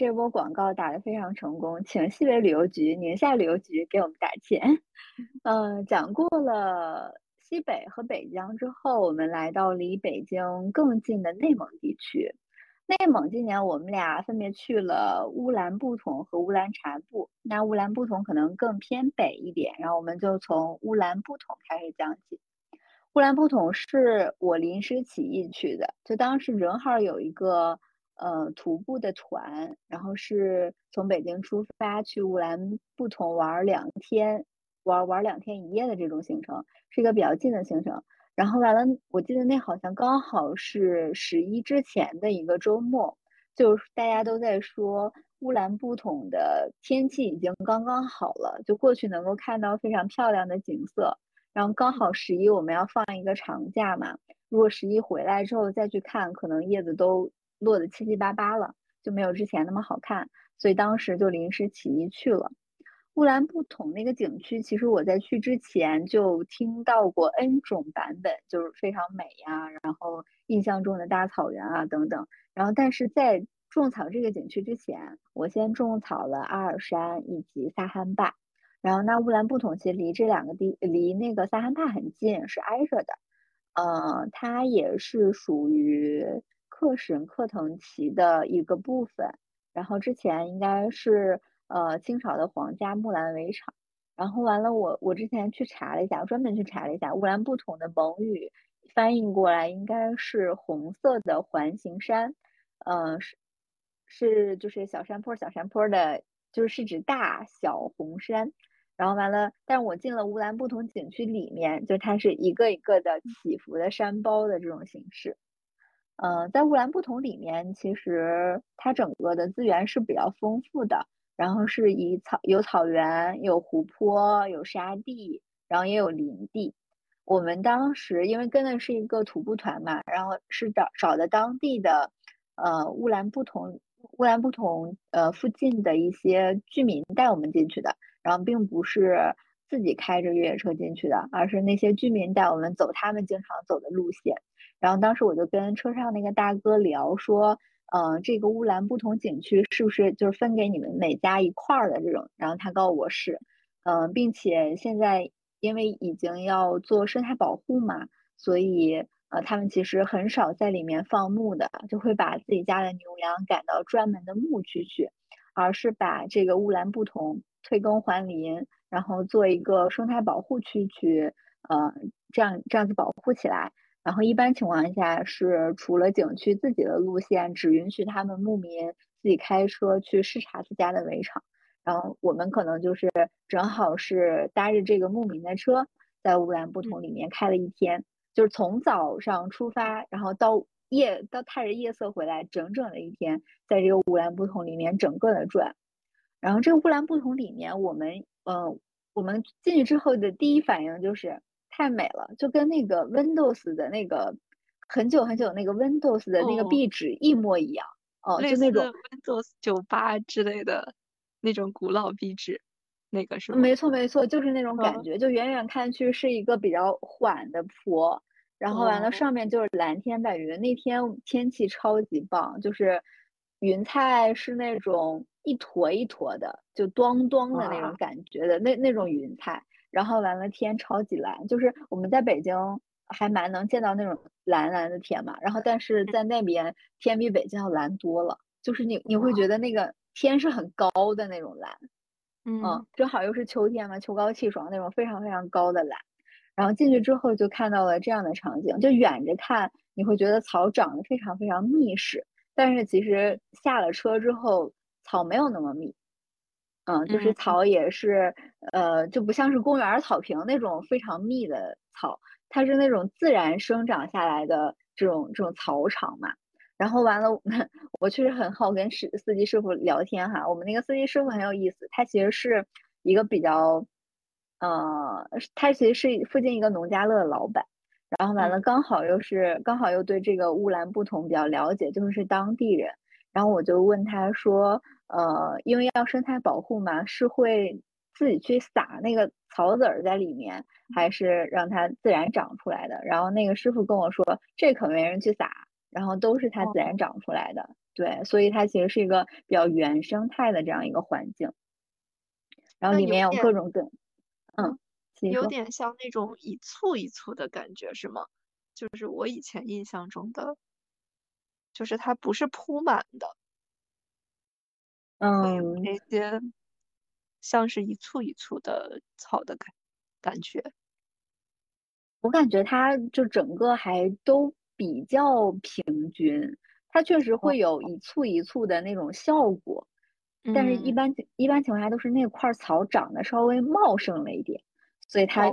这波广告打得非常成功，请西北旅游局、宁夏旅游局给我们打钱。嗯，讲过了西北和北疆之后，我们来到离北京更近的内蒙地区。内蒙今年我们俩分别去了乌兰布统和乌兰察布。那乌兰布统可能更偏北一点，然后我们就从乌兰布统开始讲起。乌兰布统是我临时起意去的，就当时正好有一个。呃，徒步的团，然后是从北京出发去乌兰布统玩两天，玩玩两天一夜的这种行程，是一个比较近的行程。然后完了，我记得那好像刚好是十一之前的一个周末，就是大家都在说乌兰布统的天气已经刚刚好了，就过去能够看到非常漂亮的景色。然后刚好十一我们要放一个长假嘛，如果十一回来之后再去看，可能叶子都。落得七七八八了，就没有之前那么好看，所以当时就临时起意去了乌兰布统那个景区。其实我在去之前就听到过 N 种版本，就是非常美呀，然后印象中的大草原啊等等。然后但是在种草这个景区之前，我先种草了阿尔山以及萨罕坝。然后那乌兰布统其实离这两个地离那个萨罕坝很近，是挨着的。呃，它也是属于。克什克腾旗的一个部分，然后之前应该是呃清朝的皇家木兰围场，然后完了我我之前去查了一下，我专门去查了一下乌兰布统的蒙语翻译过来应该是红色的环形山，嗯是是就是小山坡小山坡的，就是是指大小红山，然后完了，但是我进了乌兰布统景区里面，就它是一个一个的起伏的山包的这种形式。嗯，在乌兰布统里面，其实它整个的资源是比较丰富的，然后是以草有草原、有湖泊、有沙地，然后也有林地。我们当时因为跟的是一个徒步团嘛，然后是找找的当地的呃乌兰布统乌兰布统呃附近的一些居民带我们进去的，然后并不是自己开着越野车进去的，而是那些居民带我们走他们经常走的路线。然后当时我就跟车上那个大哥聊说，嗯，这个乌兰布统景区是不是就是分给你们每家一块儿的这种？然后他告诉我是，嗯，并且现在因为已经要做生态保护嘛，所以呃，他们其实很少在里面放牧的，就会把自己家的牛羊赶到专门的牧区去，而是把这个乌兰布统退耕还林，然后做一个生态保护区去，呃，这样这样子保护起来。然后一般情况下是除了景区自己的路线，只允许他们牧民自己开车去视察自家的围场。然后我们可能就是正好是搭着这个牧民的车，在乌兰布统里面开了一天，就是从早上出发，然后到夜到踏着夜色回来，整整的一天，在这个乌兰布统里面整个的转。然后这个乌兰布统里面，我们嗯，我们进去之后的第一反应就是。太美了，就跟那个 Windows 的那个很久很久那个 Windows 的那个壁纸一模一样哦，就那种 Windows 九八之类的那种古老壁纸，那个是没错没错，就是那种感觉，就远远看去是一个比较缓的坡，然后完了上面就是蓝天白云。那天天气超级棒，就是云彩是那种一坨一坨的，就咚咚的那种感觉的那那种云彩。然后完了，天超级蓝，就是我们在北京还蛮能见到那种蓝蓝的天嘛。然后但是在那边天比北京要蓝多了，就是你你会觉得那个天是很高的那种蓝，嗯，正好又是秋天嘛，秋高气爽那种非常非常高的蓝。然后进去之后就看到了这样的场景，就远着看你会觉得草长得非常非常密实，但是其实下了车之后草没有那么密。嗯，就是草也是，呃，就不像是公园草坪那种非常密的草，它是那种自然生长下来的这种这种草场嘛。然后完了，我确实很好跟司司机师傅聊天哈。我们那个司机师傅很有意思，他其实是一个比较，呃，他其实是附近一个农家乐的老板。然后完了，刚好又是刚好又对这个乌兰布统比较了解，就是当地人。然后我就问他说。呃，因为要生态保护嘛，是会自己去撒那个草籽儿在里面，还是让它自然长出来的？然后那个师傅跟我说，这可没人去撒，然后都是它自然长出来的。对，所以它其实是一个比较原生态的这样一个环境。然后里面有各种各，嗯，有点像那种一簇一簇的感觉，是吗？就是我以前印象中的，就是它不是铺满的，嗯，那些像是一簇一簇的草的感感觉。我感觉它就整个还都比较平均，它确实会有一簇一簇的那种效果。但是，一般一般情况下都是那块草长得稍微茂盛了一点，所以它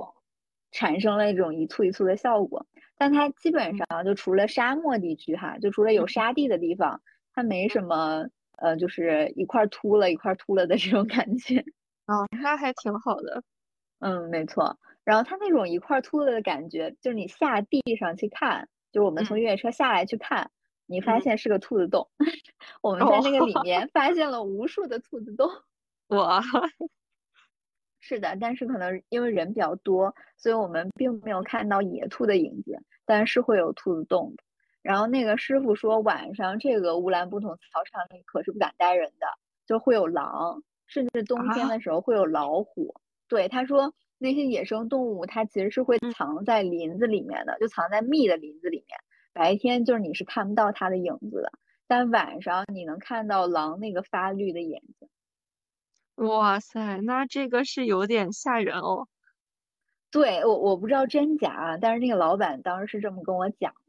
产生了一种一簇一簇的效果。但它基本上就除了沙漠地区哈，就除了有沙地的地方，它没什么呃，就是一块秃了一块秃了的这种感觉。哦，那还挺好的。嗯，没错。然后它那种一块秃了的感觉，就是你下地上去看，就是我们从越野车下来去看。你发现是个兔子洞，我们在那个里面发现了无数的兔子洞。哇，是的，但是可能因为人比较多，所以我们并没有看到野兔的影子，但是会有兔子洞的。然后那个师傅说，晚上这个乌兰布统草场里可是不敢待人的，就会有狼，甚至冬天的时候会有老虎。对，他说那些野生动物它其实是会藏在林子里面的，就藏在密的林子里面。白天就是你是看不到它的影子的，但晚上你能看到狼那个发绿的眼睛。哇塞，那这个是有点吓人哦。对我我不知道真假，但是那个老板当时是这么跟我讲的。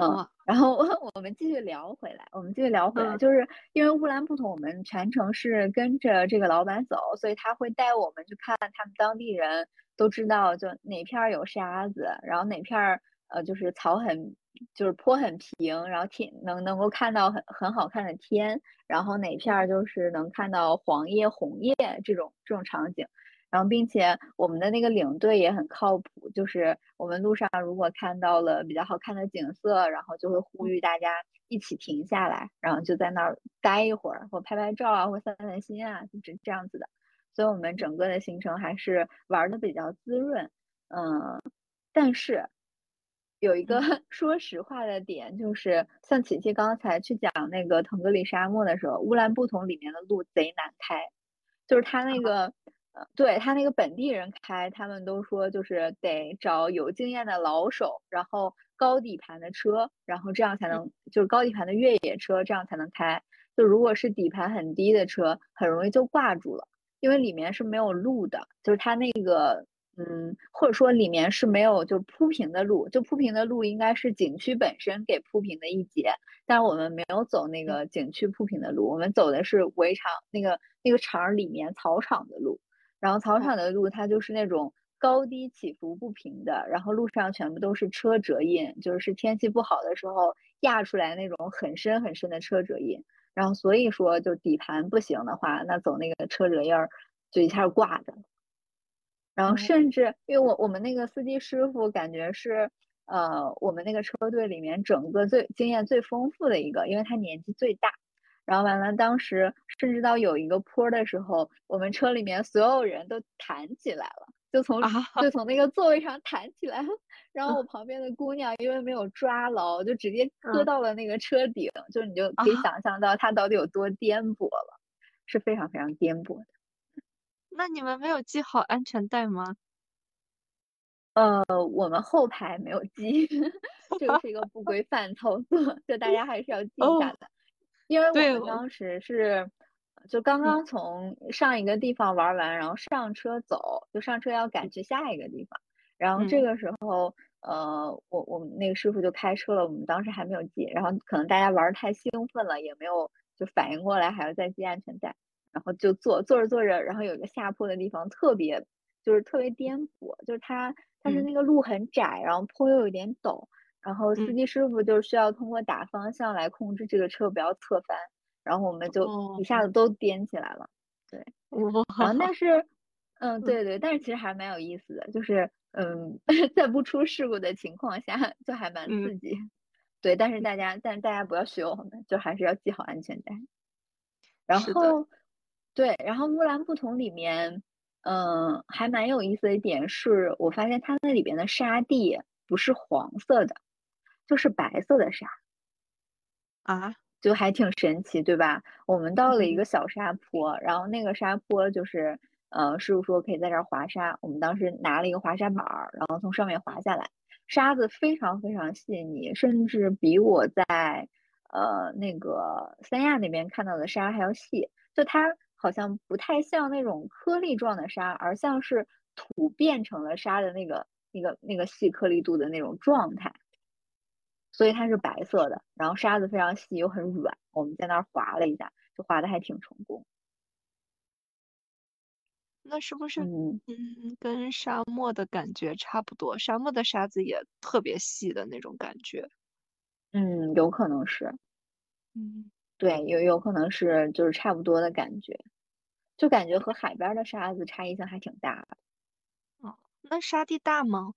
嗯，然后 我们继续聊回来，我们继续聊回来，就是因为乌兰布统，我们全程是跟着这个老板走，所以他会带我们去看他们当地人都知道就哪片有沙子，然后哪片。呃，就是草很，就是坡很平，然后天能能够看到很很好看的天，然后哪片儿就是能看到黄叶红叶这种这种场景，然后并且我们的那个领队也很靠谱，就是我们路上如果看到了比较好看的景色，然后就会呼吁大家一起停下来，然后就在那儿待一会儿，或拍拍照啊，或散散心啊，就这这样子的。所以我们整个的行程还是玩的比较滋润，嗯，但是。有一个 说实话的点，就是像琪琪刚才去讲那个腾格里沙漠的时候，乌兰布统里面的路贼难开，就是它那个，呃，对他那个本地人开，他们都说就是得找有经验的老手，然后高底盘的车，然后这样才能，就是高底盘的越野车，这样才能开。就如果是底盘很低的车，很容易就挂住了，因为里面是没有路的，就是它那个。嗯，或者说里面是没有就铺平的路，就铺平的路应该是景区本身给铺平的一节，但是我们没有走那个景区铺平的路，我们走的是围场那个那个场里面草场的路，然后草场的路它就是那种高低起伏不平的，然后路上全部都是车辙印，就是天气不好的时候压出来那种很深很深的车辙印，然后所以说就底盘不行的话，那走那个车辙印儿就一下挂着。然后甚至，因为我我们那个司机师傅感觉是，呃，我们那个车队里面整个最经验最丰富的一个，因为他年纪最大。然后完了，当时甚至到有一个坡的时候，我们车里面所有人都弹起来了，就从就 从那个座位上弹起来。然后我旁边的姑娘因为没有抓牢，就直接磕到了那个车顶，就你就可以想象到它到底有多颠簸了，是非常非常颠簸的。那你们没有系好安全带吗？呃，我们后排没有系，这个是一个不 规范操作，就大家还是要记一下的。因为我们当时是就刚刚从上一个地方玩完，然后上车走，就上车要赶去下一个地方。然后这个时候，呃，我我们那个师傅就开车了，我们当时还没有系，然后可能大家玩太兴奋了，也没有就反应过来还要再系安全带。然后就坐坐着坐着，然后有一个下坡的地方，特别就是特别颠簸，就是它它是那个路很窄，然后坡又有点陡，然后司机师傅就需要通过打方向来控制这个车不要侧翻，然后我们就一下子都颠起来了，对，然后但是 嗯对对，但是其实还蛮有意思的，就是嗯 在不出事故的情况下就还蛮刺激，对，但是大家但是大家不要学我们，就还是要系好安全带，然后。对，然后木兰布统里面，嗯，还蛮有意思的一点是，我发现它那里边的沙地不是黄色的，就是白色的沙啊，就还挺神奇，对吧？我们到了一嗯个小沙坡，然后那个沙坡就是，呃，师傅说可以在这儿滑沙，我们当时拿了一个滑沙板儿，然后从上面滑下来，沙子非常非常细腻，甚至比我在呃那个三亚那边看到的沙还要细，就它好像不太像那种颗粒状的沙，而像是土变成了沙的那个那个那个细颗粒度的那种状态。所以它是白色的，然后沙子非常细又很软。我们在那儿滑了一下，就滑的还挺成功。那是不是嗯，嗯跟沙漠的感觉差不多？沙漠的沙子也特别细的那种感觉。嗯，有可能是，嗯，对，有有可能是就是差不多的感觉，就感觉和海边的沙子差异性还挺大的。哦，那沙地大吗？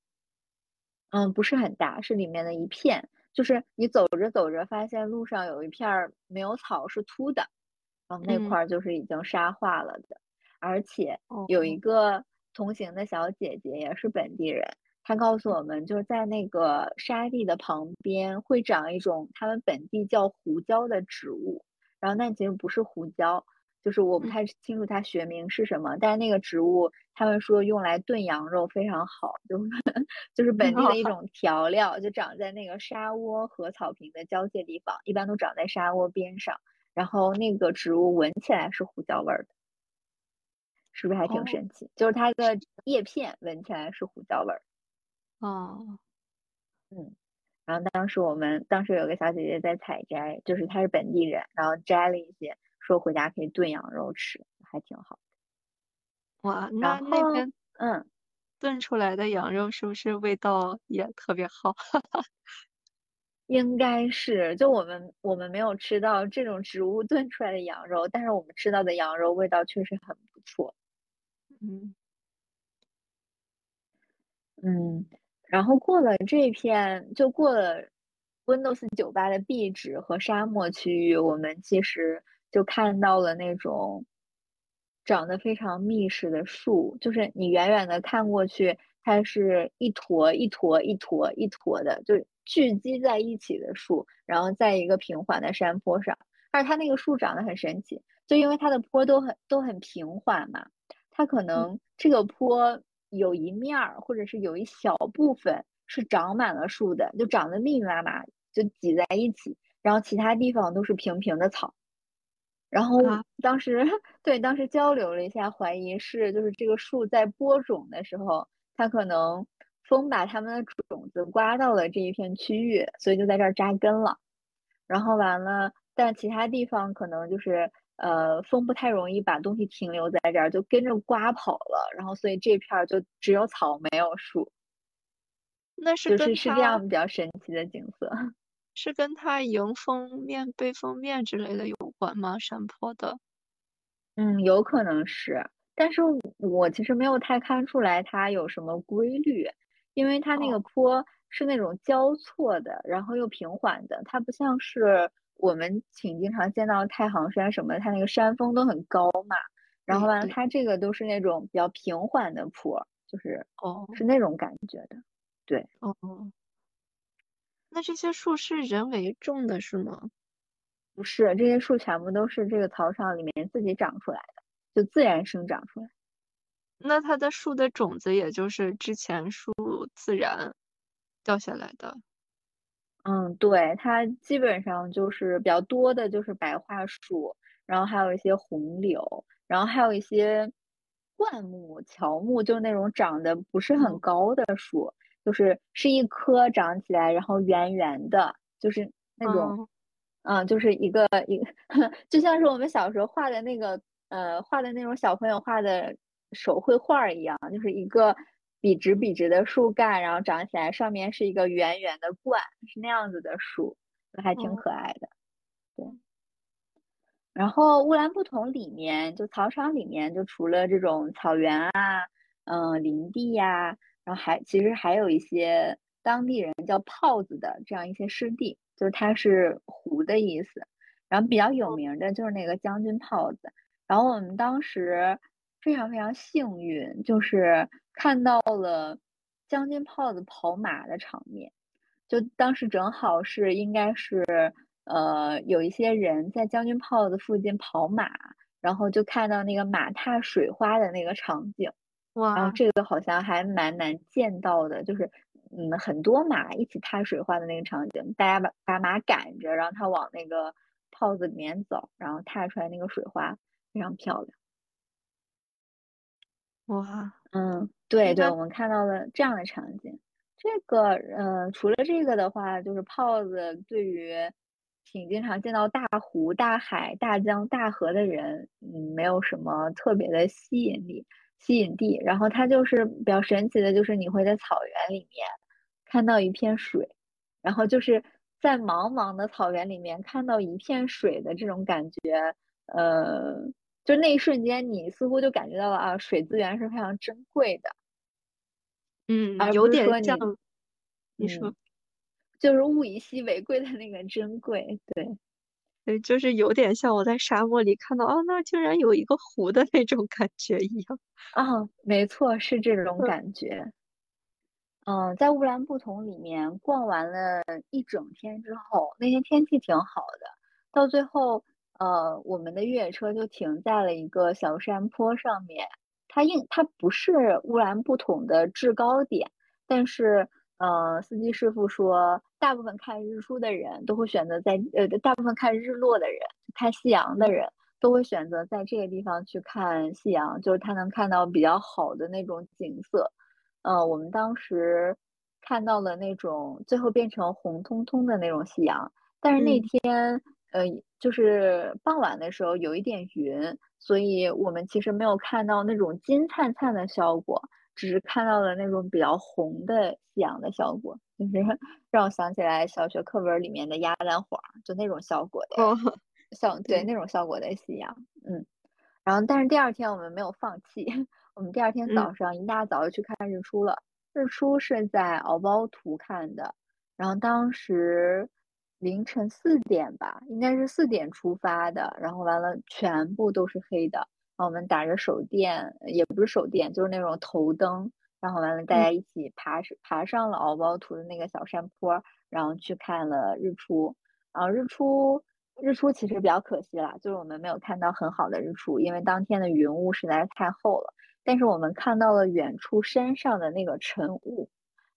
嗯，不是很大，是里面的一片，就是你走着走着，发现路上有一片儿没有草是秃的，然后那嗯。块儿就是已经沙化了的，而且哦有一个同行的小姐姐也是本地人，她告诉我们，就是在那个沙地的旁边会长一种他们本地叫胡椒的植物，然后那其实不是胡椒，就是我不嗯太清楚它学名是什么，但是那个植物他们说用来炖羊肉非常好，就 就是本地的一 种调料，就长在那个沙窝和草坪的交界地方，一般都长在沙窝边上，然后那个植物闻起来是胡椒味儿的，是不是还挺哦神奇？就是它的叶片闻起来是胡椒味儿。哦，嗯，然后当时我们当时有个小姐姐在采摘，就是她是本地人，然后摘了一些，说回家可以炖羊肉吃，还挺好。哇，那那边嗯，炖出来的羊肉是不是味道也特别好？应该是，就我们我们没有吃到这种植物炖出来的羊肉，但是我们吃到的羊肉味道确实很不错。嗯嗯，然后过了这片，就过了 Windows 九八的壁纸和沙漠区域，我们其实就看到了那种长得非常密实的树，就是你远远的看过去，它是一坨一坨一坨一坨的，就聚集在一起的树，然后在一个平缓的山坡上，而它那个树长得很神奇，就因为它的坡都很都很平缓嘛，它可能这个坡。有一面儿或者是有一小部分是长满了树的，就长得密密麻麻，就挤在一起，然后其他地方都是平平的草。然后啊当时 对当时交流了一下，怀疑是就是这个树在播种的时候，它可能风把它们的种子刮到了这一片区域，所以就在这儿扎根了。然后完了，但其他地方可能就是呃风不太容易把东西停留在这儿，就跟着刮跑了，然后所以这片儿就只有草没有树，那是是是这样比较神奇的景色。是跟它迎风面、背风面之类的有关吗？山坡的？嗯，有可能是，但是我其实没有太看出来它有什么规律，因为它那个哦坡是那种交错的，然后又平缓的，它不像是我们挺经常见到太行山什么的，它那个山峰都很高嘛，然后完了，对对它这个都是那种比较平缓的坡，就是哦是那种感觉的。对，哦，那这些树是人为种的是吗？不是，这些树全部都是这个草场里面自己长出来的，就自然生长出来。那它的树的种子也就是之前树自然掉下来的。嗯，对，它基本上就是比较多的就是白桦树，然后还有一些红柳，然后还有一些灌木、乔木，就是那种长得不是很嗯高的树，就是是一棵长起来，然后圆圆的，就是那种，嗯嗯，就是一个一个，就像是我们小时候画的那个，呃，画的那种小朋友画的手绘画儿一样，就是一个笔直笔直的树干，然后长起来，上面是一个圆圆的冠，是那样子的树，还挺哦可爱的。对。然后乌兰布统里面，就草场里面，就除了这种草原啊，嗯、林地呀、然后还其实还有一些当地人叫泡子的这样一些湿地，就是它是湖的意思。然后比较有名的就是那个将军泡子。然后我们当时非常非常幸运，就是看到了将军泡子跑马的场面。就当时正好是应该是呃有一些人在将军泡子附近跑马，然后就看到那个马踏水花的那个场景。哇，然后这个好像还蛮难见到的，就是嗯很多马一起踏水花的那个场景，大家把把马赶着，然后它往那个泡子里面走，然后踏出来那个水花非常漂亮。哇，嗯，对对，我们看到了这样的场景。这个呃，除了这个的话，就是泡子对于挺经常见到大湖、大海、大江、大河的人，嗯，没有什么特别的吸引力、吸引地。然后它就是比较神奇的，就是你会在草原里面看到一片水，然后就是在茫茫的草原里面看到一片水的这种感觉，呃，就那一瞬间，你似乎就感觉到了啊，水资源是非常珍贵的。嗯，而有点像，你说，嗯，就是物以稀为贵的那个珍贵，对对，就是有点像我在沙漠里看到，哦，那竟然有一个湖的那种感觉一样。啊，没错，是这种嗯感觉。嗯，在乌兰布统里面逛完了一整天之后，那天天气挺好的，到最后，呃，我们的越野车就停在了一个小山坡上面。它应它不是乌兰布统的制高点，但是，呃，司机师傅说，大部分看日出的人都会选择在，呃，大部分看日落的人，看夕阳的嗯人都会选择在这个地方去看夕阳，就是他能看到比较好的那种景色。呃，我们当时看到了那种最后变成红彤彤的那种夕阳，但是那嗯，天，呃，就是傍晚的时候有一点云，所以我们其实没有看到那种金灿灿的效果，只是看到了那种比较红的夕阳的效果，就是 让我想起来小学课文里面的鸭蛋黄，就那种效果的哦，效，对，对，那种效果的夕阳，嗯。然后，但是第二天我们没有放弃，我们第二天嗯早上一大早就去看日出了。日出是在敖包图看的，然后当时凌晨四点吧，应该是四点出发的，然后完了全部都是黑的，我们打着手电，也不是手电，就是那种头灯，然后完了大嗯家一起爬爬上了敖包图的那个小山坡，然后去看了日出。然后日出日出其实比较可惜啦，就是我们没有看到很好的日出，因为当天的云雾实在是太厚了。但是我们看到了远处山上的那个晨雾，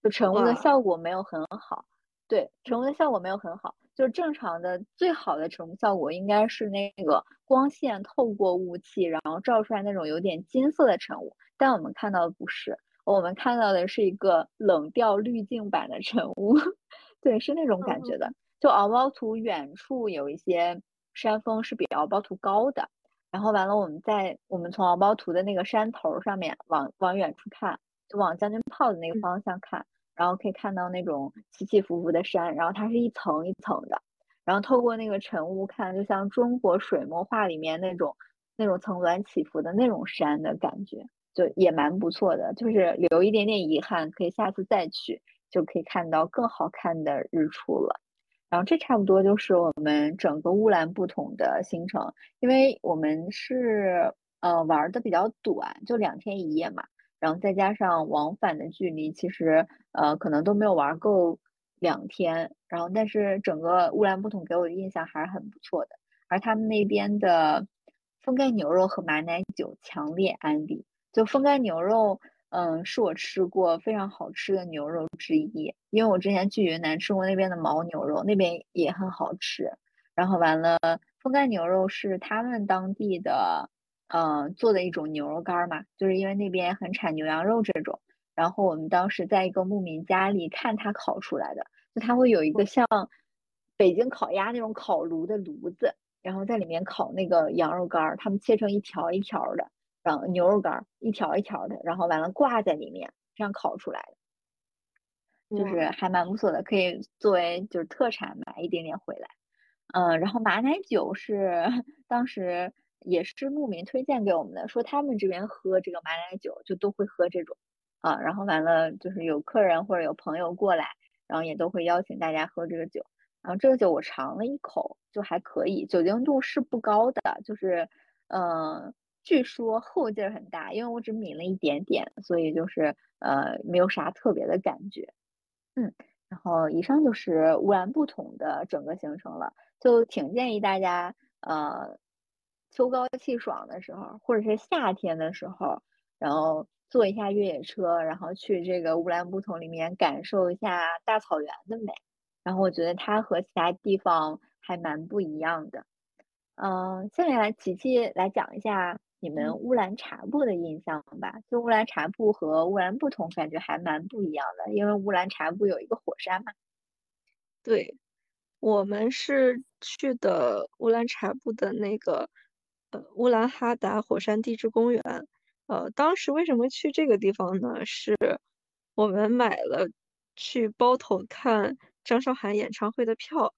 就晨雾的，效果没有很好。对，晨雾的效果没有很好，就是正常的最好的晨雾效果应该是那个光线透过雾气，然后照出来那种有点金色的晨雾，但我们看到的不是，我们看到的是一个冷调滤镜版的晨雾，对，是那种感觉的。嗯就敖包图远处有一些山峰是比敖包图高的，然后完了我们在我们从敖包图的那个山头上面往往远处看，就往将军泡的那个嗯方向看，然后可以看到那种起起伏伏的山，然后它是一层一层的，然后透过那个晨雾看，就像中国水墨画里面那种那种层峦起伏的那种山的感觉，就也蛮不错的，就是留一点点遗憾，可以下次再去，就可以看到更好看的日出了。然后这差不多就是我们整个乌兰布统的行程，因为我们是呃玩的比较短，就两天一夜嘛，然后再加上往返的距离，其实呃可能都没有玩够两天。然后但是整个乌兰布统给我的印象还是很不错的，而他们那边的风干牛肉和马奶酒强烈安利。就风干牛肉，嗯，是我吃过非常好吃的牛肉之一。因为我之前去云南吃过那边的牦牛肉，那边也很好吃。然后完了，风干牛肉是他们当地的，呃，做的一种牛肉干儿嘛，就是因为那边很产牛羊肉这种。然后我们当时在一个牧民家里看他烤出来的，就他会有一个像北京烤鸭那种烤炉的炉子，然后在里面烤那个羊肉干儿，他们切成一条一条的。然后牛肉干儿一条一条的，然后完了挂在里面，这样烤出来的，就是，还蛮不错的，可以作为就是特产买一点点回来。嗯，然后马奶酒是 当时也是牧民推荐给我们的，说他们这边喝这个马奶酒就都会喝这种啊，然后完了就是有客人或者有朋友过来，然后也都会邀请大家喝这个酒。然后这个酒我尝了一口，就还可以，酒精度是不高的，就是嗯。据说后劲儿很大，因为我只抿了一点点，所以就是呃没有啥特别的感觉。嗯，然后以上就是乌兰布统的整个行程了，就挺建议大家，呃，秋高气爽的时候，或者是夏天的时候，然后坐一下越野车，然后去这个乌兰布统里面感受一下大草原的美。然后我觉得它和其他地方还蛮不一样的。嗯，下面来琪琪来讲一下。你们乌兰察布的印象吧，就乌兰察布和乌兰布统感觉还蛮不一样的，因为乌兰察布有一个火山嘛。对，我们是去的乌兰察布的那个呃乌兰哈达火山地质公园。呃，当时为什么去这个地方呢？是我们买了去包头看张韶涵演唱会的票，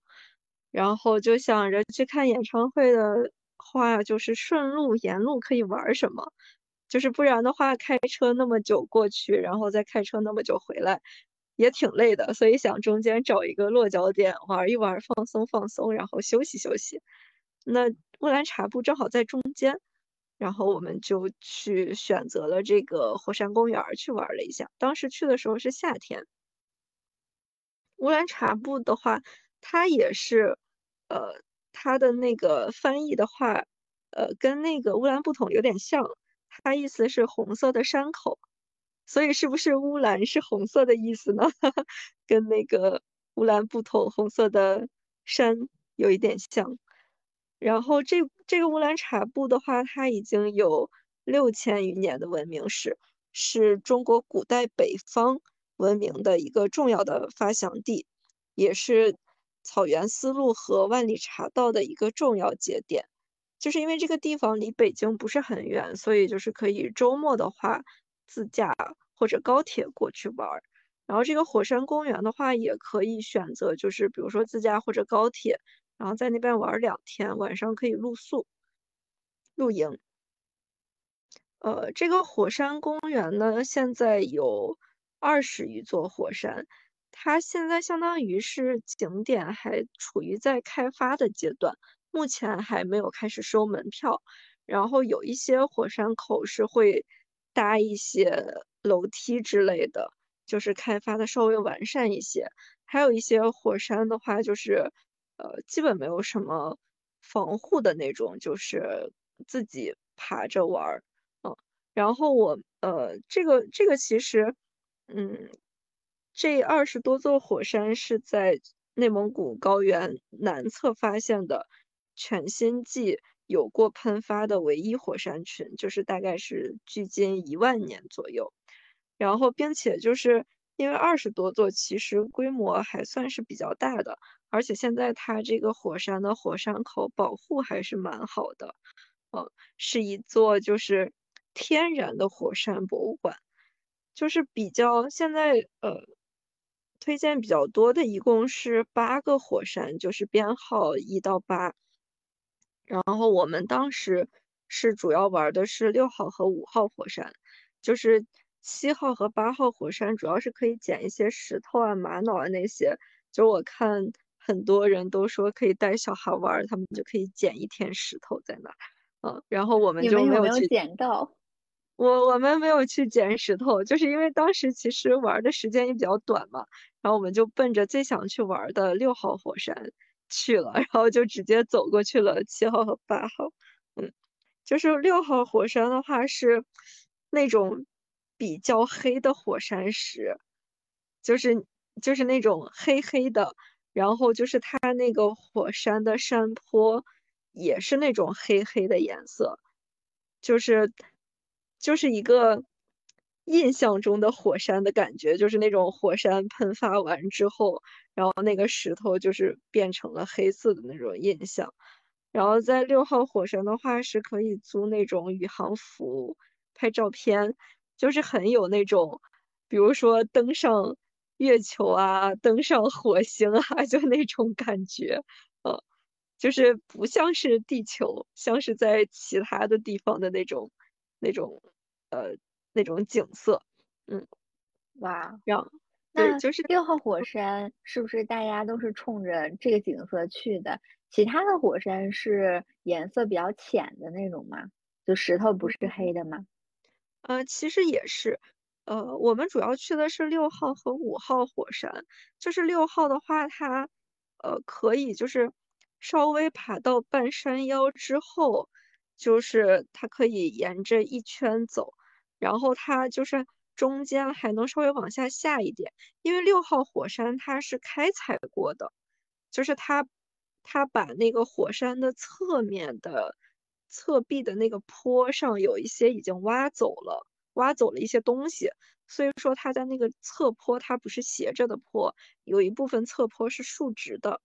然后就想着去看演唱会的。话就是顺路沿路可以玩什么，就是不然的话开车那么久过去，然后再开车那么久回来，也挺累的。所以想中间找一个落脚点玩一玩，放松放松，然后休息休息。那乌兰察布正好在中间，然后我们就去选择了这个火山公园去玩了一下。当时去的时候是夏天。乌兰察布的话，它也是，呃。它的那个翻译的话，呃，跟那个乌兰布统有点像，它意思是红色的山口，所以是不是乌兰是红色的意思呢？跟那个乌兰布统红色的山有一点像。然后这这个乌兰察布的话，它已经有六千余年的文明史，是中国古代北方文明的一个重要的发祥地，也是。草原丝路和万里茶道的一个重要节点，就是因为这个地方离北京不是很远，所以就是可以周末的话自驾或者高铁过去玩儿。然后这个火山公园的话，也可以选择，就是比如说自驾或者高铁，然后在那边玩两天，晚上可以露宿、露营。呃，这个火山公园呢，现在有二十余座火山。它现在相当于是景点还处于在开发的阶段，目前还没有开始收门票。然后有一些火山口是会搭一些楼梯之类的，就是开发的稍微完善一些。还有一些火山的话，就是呃基本没有什么防护的那种，就是自己爬着玩儿。嗯，然后我呃这个这个其实嗯。这二十多座火山是在内蒙古高原南侧发现的全新纪有过喷发的唯一火山群，就是大概是距今一万年左右。然后，并且就是因为二十多座，其实规模还算是比较大的，而且现在它这个火山的火山口保护还是蛮好的，呃，是一座就是天然的火山博物馆，就是比较现在呃。推荐比较多的一共是八个火山，就是编号一到八。然后我们当时是主要玩的是六号和五号火山，就是七号和八号火山主要是可以捡一些石头啊、玛瑙啊那些。就我看很多人都说可以带小孩玩，他们就可以捡一天石头在那儿。嗯，然后我们就没有去捡到。我我们没有去捡石头，就是因为当时其实玩的时间也比较短嘛，然后我们就奔着最想去玩的六号火山去了，然后就直接走过去了七号和八号。嗯，就是六号火山的话是那种比较黑的火山石，就是就是那种黑黑的，然后就是它那个火山的山坡也是那种黑黑的颜色，就是。就是一个印象中的火山的感觉，就是那种火山喷发完之后，然后那个石头就是变成了黑色的那种印象。然后在六号火山的话，是可以租那种宇航服拍照片，就是很有那种，比如说登上月球啊，登上火星啊，就那种感觉，呃，就是不像是地球，像是在其他的地方的那种那种。呃，那种景色，嗯，哇，让那就是六号火山是不是大家都是冲着这个景色去的？其他的火山是颜色比较浅的那种吗？就石头不是黑的吗？呃，其实也是，呃，我们主要去的是六号和五号火山。就是六号的话，它，呃，可以就是稍微爬到半山腰之后，就是它可以沿着一圈走，然后它就是中间还能稍微往下下一点。因为六号火山它是开采过的，就是它它把那个火山的侧面的侧壁的那个坡上有一些已经挖走了。挖走了一些东西，所以说它在那个侧坡，它不是斜着的坡，有一部分侧坡是竖直的，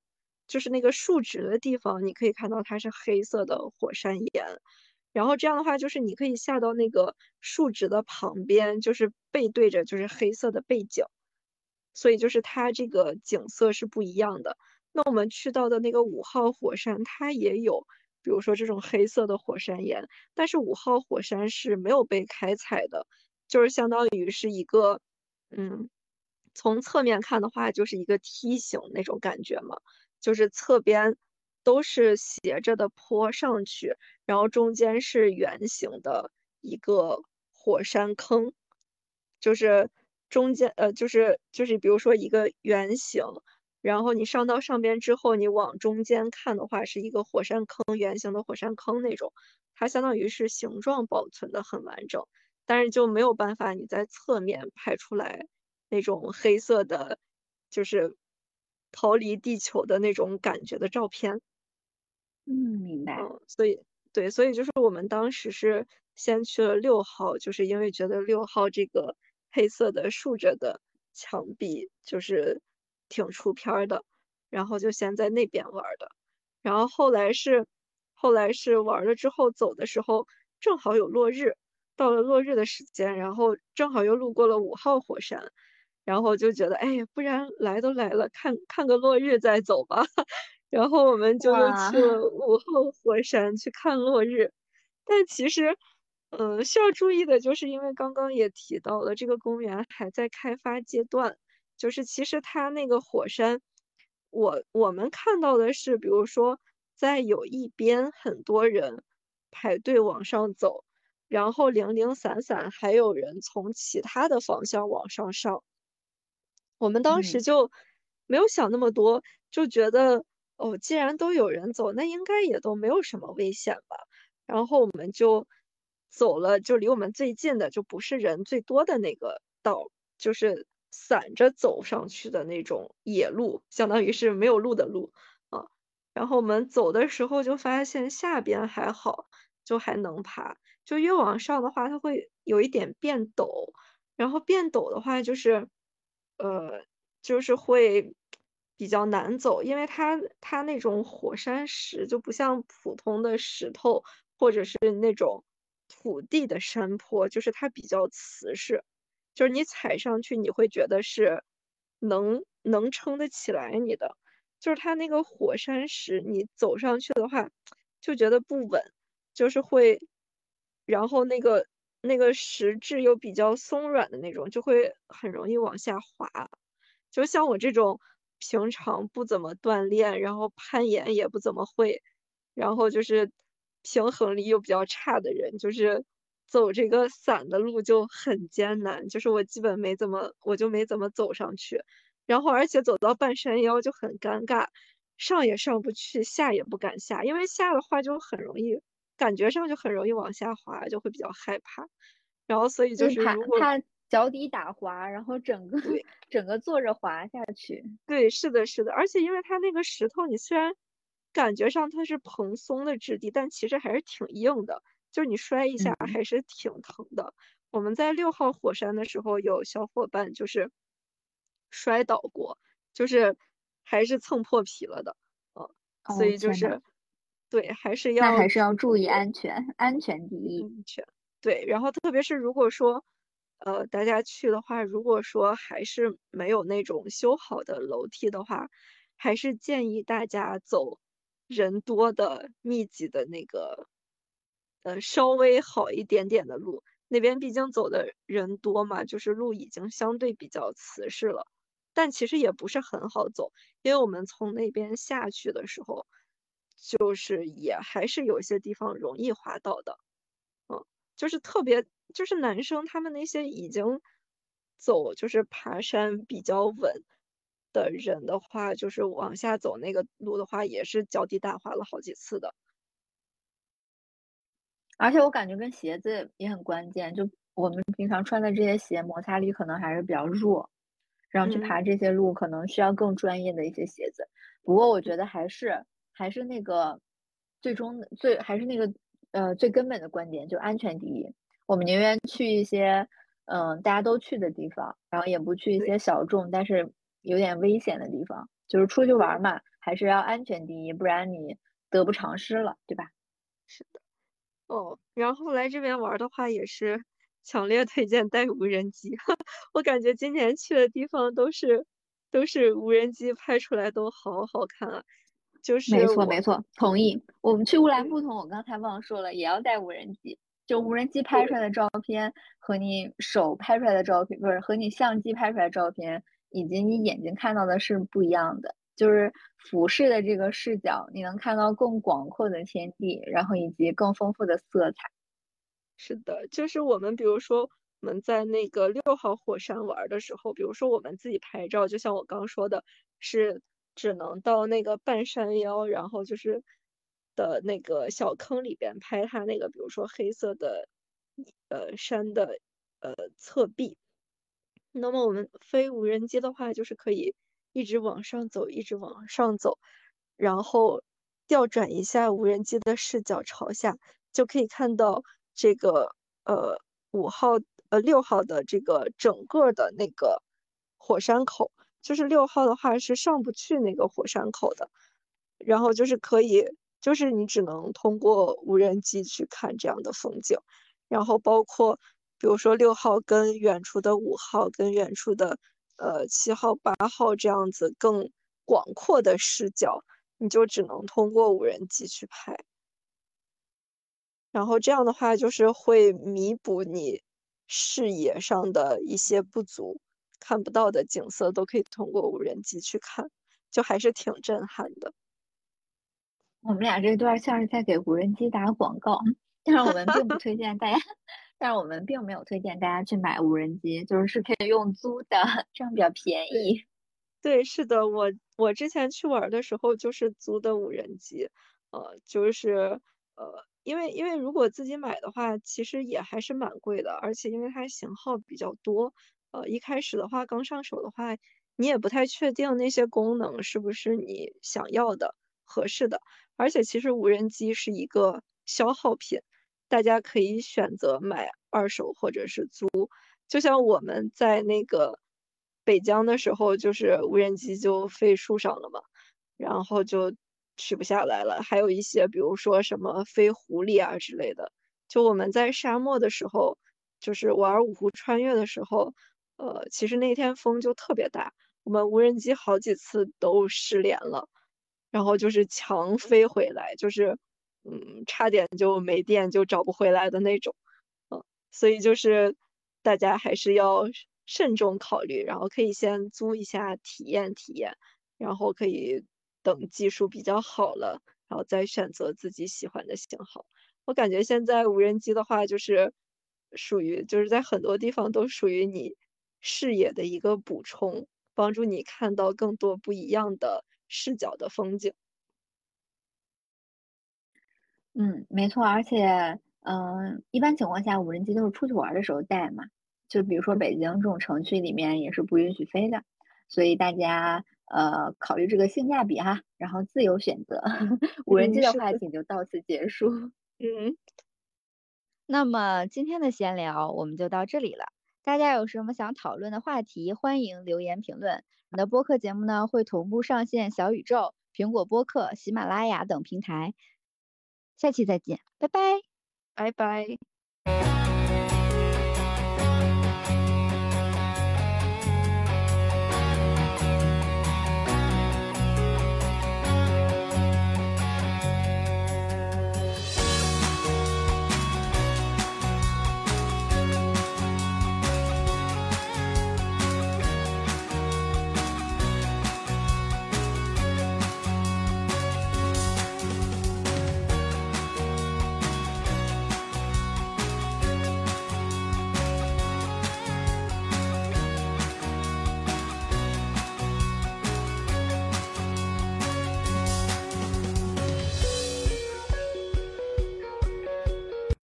就是那个竖直的地方，你可以看到它是黑色的火山岩。然后这样的话，就是你可以下到那个竖直的旁边，就是背对着就是黑色的背景，所以就是它这个景色是不一样的。那我们去到的那个五号火山，它也有。比如说这种黑色的火山岩，但是五号火山是没有被开采的，就是相当于是一个，嗯，从侧面看的话就是一个梯形那种感觉嘛，就是侧边都是斜着的坡上去，然后中间是圆形的一个火山坑，就是中间呃就是就是比如说一个圆形。然后你上到上边之后，你往中间看的话，是一个火山坑，圆形的火山坑那种，它相当于是形状保存的很完整，但是就没有办法你在侧面拍出来那种黑色的，就是逃离地球的那种感觉的照片。嗯，明白。嗯，所以对，所以就是我们当时是先去了六号，就是因为觉得六号这个黑色的竖着的墙壁就是。挺出片的，然后就先在那边玩的，然后后来是，后来是玩了之后走的时候正好有落日，到了落日的时间，然后正好又路过了五号火山，然后就觉得，哎，不然来都来了，看看个落日再走吧，然后我们就又去了五号火山去看落日，但其实，嗯，需要注意的就是，因为刚刚也提到了，这个公园还在开发阶段。就是其实它那个火山，我我们看到的是，比如说在有一边很多人排队往上走，然后零零散散还有人从其他的方向往上上。我们当时就没有想那么多，就觉得哦，既然都有人走，那应该也都没有什么危险吧。然后我们就走了，就离我们最近的，就不是人最多的那个道，就是。散着走上去的那种野路，相当于是没有路的路啊。然后我们走的时候就发现下边还好，就还能爬。就越往上的话，它会有一点变陡。然后变陡的话，就是呃，就是会比较难走，因为它它那种火山石就不像普通的石头或者是那种土地的山坡，就是它比较瓷实。就是你踩上去，你会觉得是能能撑得起来你的。就是它那个火山石，你走上去的话，就觉得不稳，就是会，然后那个那个石质又比较松软的那种，就会很容易往下滑。就像我这种平常不怎么锻炼，然后攀岩也不怎么会，然后就是平衡力又比较差的人，就是。走这个伞的路就很艰难，就是我基本没怎么，我就没怎么走上去，然后而且走到半山腰就很尴尬，上也上不去，下也不敢下，因为下的话就很容易，感觉上就很容易往下滑，就会比较害怕。然后所以就是怕怕脚底打滑，然后整个整个坐着滑下去。对，是的，是的，而且因为它那个石头，你虽然感觉上它是蓬松的质地，但其实还是挺硬的。就是你摔一下还是挺疼的。我们在六号火山的时候，有小伙伴就是摔倒过，就是还是蹭破皮了的。嗯，所以就是对，还是要还是要注意安全，安全第一。安全对，然后特别是如果说呃大家去的话，如果说还是没有那种修好的楼梯的话，还是建议大家走人多的密集的那个。呃，稍微好一点点的路，那边毕竟走的人多嘛，就是路已经相对比较瓷实了，但其实也不是很好走，因为我们从那边下去的时候，就是也还是有些地方容易滑倒的，嗯，就是特别就是男生他们那些已经走就是爬山比较稳的人的话，就是往下走那个路的话，也是脚底打滑了好几次的。而且我感觉跟鞋子也很关键，就我们平常穿的这些鞋摩擦力可能还是比较弱，然后去爬这些路可能需要更专业的一些鞋子。不过我觉得还是还是那个最终最还是那个呃最根本的观点，就安全第一。我们宁愿去一些嗯大家都去的地方，然后也不去一些小众但是有点危险的地方。就是出去玩嘛，还是要安全第一，不然你得不偿失了，对吧？哦，然后来这边玩的话，也是强烈推荐带无人机。我感觉今年去的地方都是都是无人机拍出来都好好看啊。就是没错没错，同意。我们去乌兰布统，我刚才忘说了，也要带无人机。就无人机拍出来的照片和你手拍出来的照片，不是和你相机拍出来的照片，以及你眼睛看到的是不一样的。就是俯视的这个视角，你能看到更广阔的天地，然后以及更丰富的色彩。是的，就是我们比如说我们在那个六号火山玩的时候，比如说我们自己拍照，就像我刚说的，是只能到那个半山腰，然后就是的那个小坑里边拍它那个，比如说黑色的呃山的呃侧壁。那么我们飞无人机的话，就是可以。一直往上走，一直往上走，然后调转一下无人机的视角朝下，就可以看到这个呃五号呃六号的这个整个的那个火山口，就是六号的话是上不去那个火山口的，然后就是可以，就是你只能通过无人机去看这样的风景，然后包括比如说六号跟远处的五号跟远处的。呃，七号、八号这样子更广阔的视角，你就只能通过无人机去拍。然后这样的话，就是会弥补你视野上的一些不足，看不到的景色都可以通过无人机去看，就还是挺震撼的。我们俩这段像是在给无人机打广告，但是我们并不推荐大家。但是我们并没有推荐大家去买无人机，就是是可以用租的，这样比较便宜。对，是的，我我之前去玩的时候就是租的无人机，呃，就是呃，因为因为如果自己买的话，其实也还是蛮贵的，而且因为它型号比较多，呃，一开始的话刚上手的话，你也不太确定那些功能是不是你想要的、合适的，而且其实无人机是一个消耗品。大家可以选择买二手或者是租，就像我们在那个北疆的时候，就是无人机就飞树上了嘛，然后就取不下来了。还有一些，比如说什么飞狐狸啊之类的。就我们在沙漠的时候，就是玩五湖穿越的时候，呃，其实那天风就特别大，我们无人机好几次都失联了，然后就是强飞回来，就是。嗯，差点就没电，就找不回来的那种，嗯，所以就是大家还是要慎重考虑，然后可以先租一下体验体验，然后可以等技术比较好了，然后再选择自己喜欢的型号。我感觉现在无人机的话，就是属于就是在很多地方都属于你视野的一个补充，帮助你看到更多不一样的视角的风景。嗯，没错，而且，嗯，一般情况下，无人机都是出去玩的时候带嘛，就比如说北京这种城区里面也是不允许飞的，所以大家呃考虑这个性价比哈，然后自由选择。无人机的话题就到此结束。嗯，那么今天的闲聊我们就到这里了，大家有什么想讨论的话题，欢迎留言评论。我们的播客节目呢会同步上线小宇宙、苹果播客、喜马拉雅等平台。下期再见，拜拜，拜拜。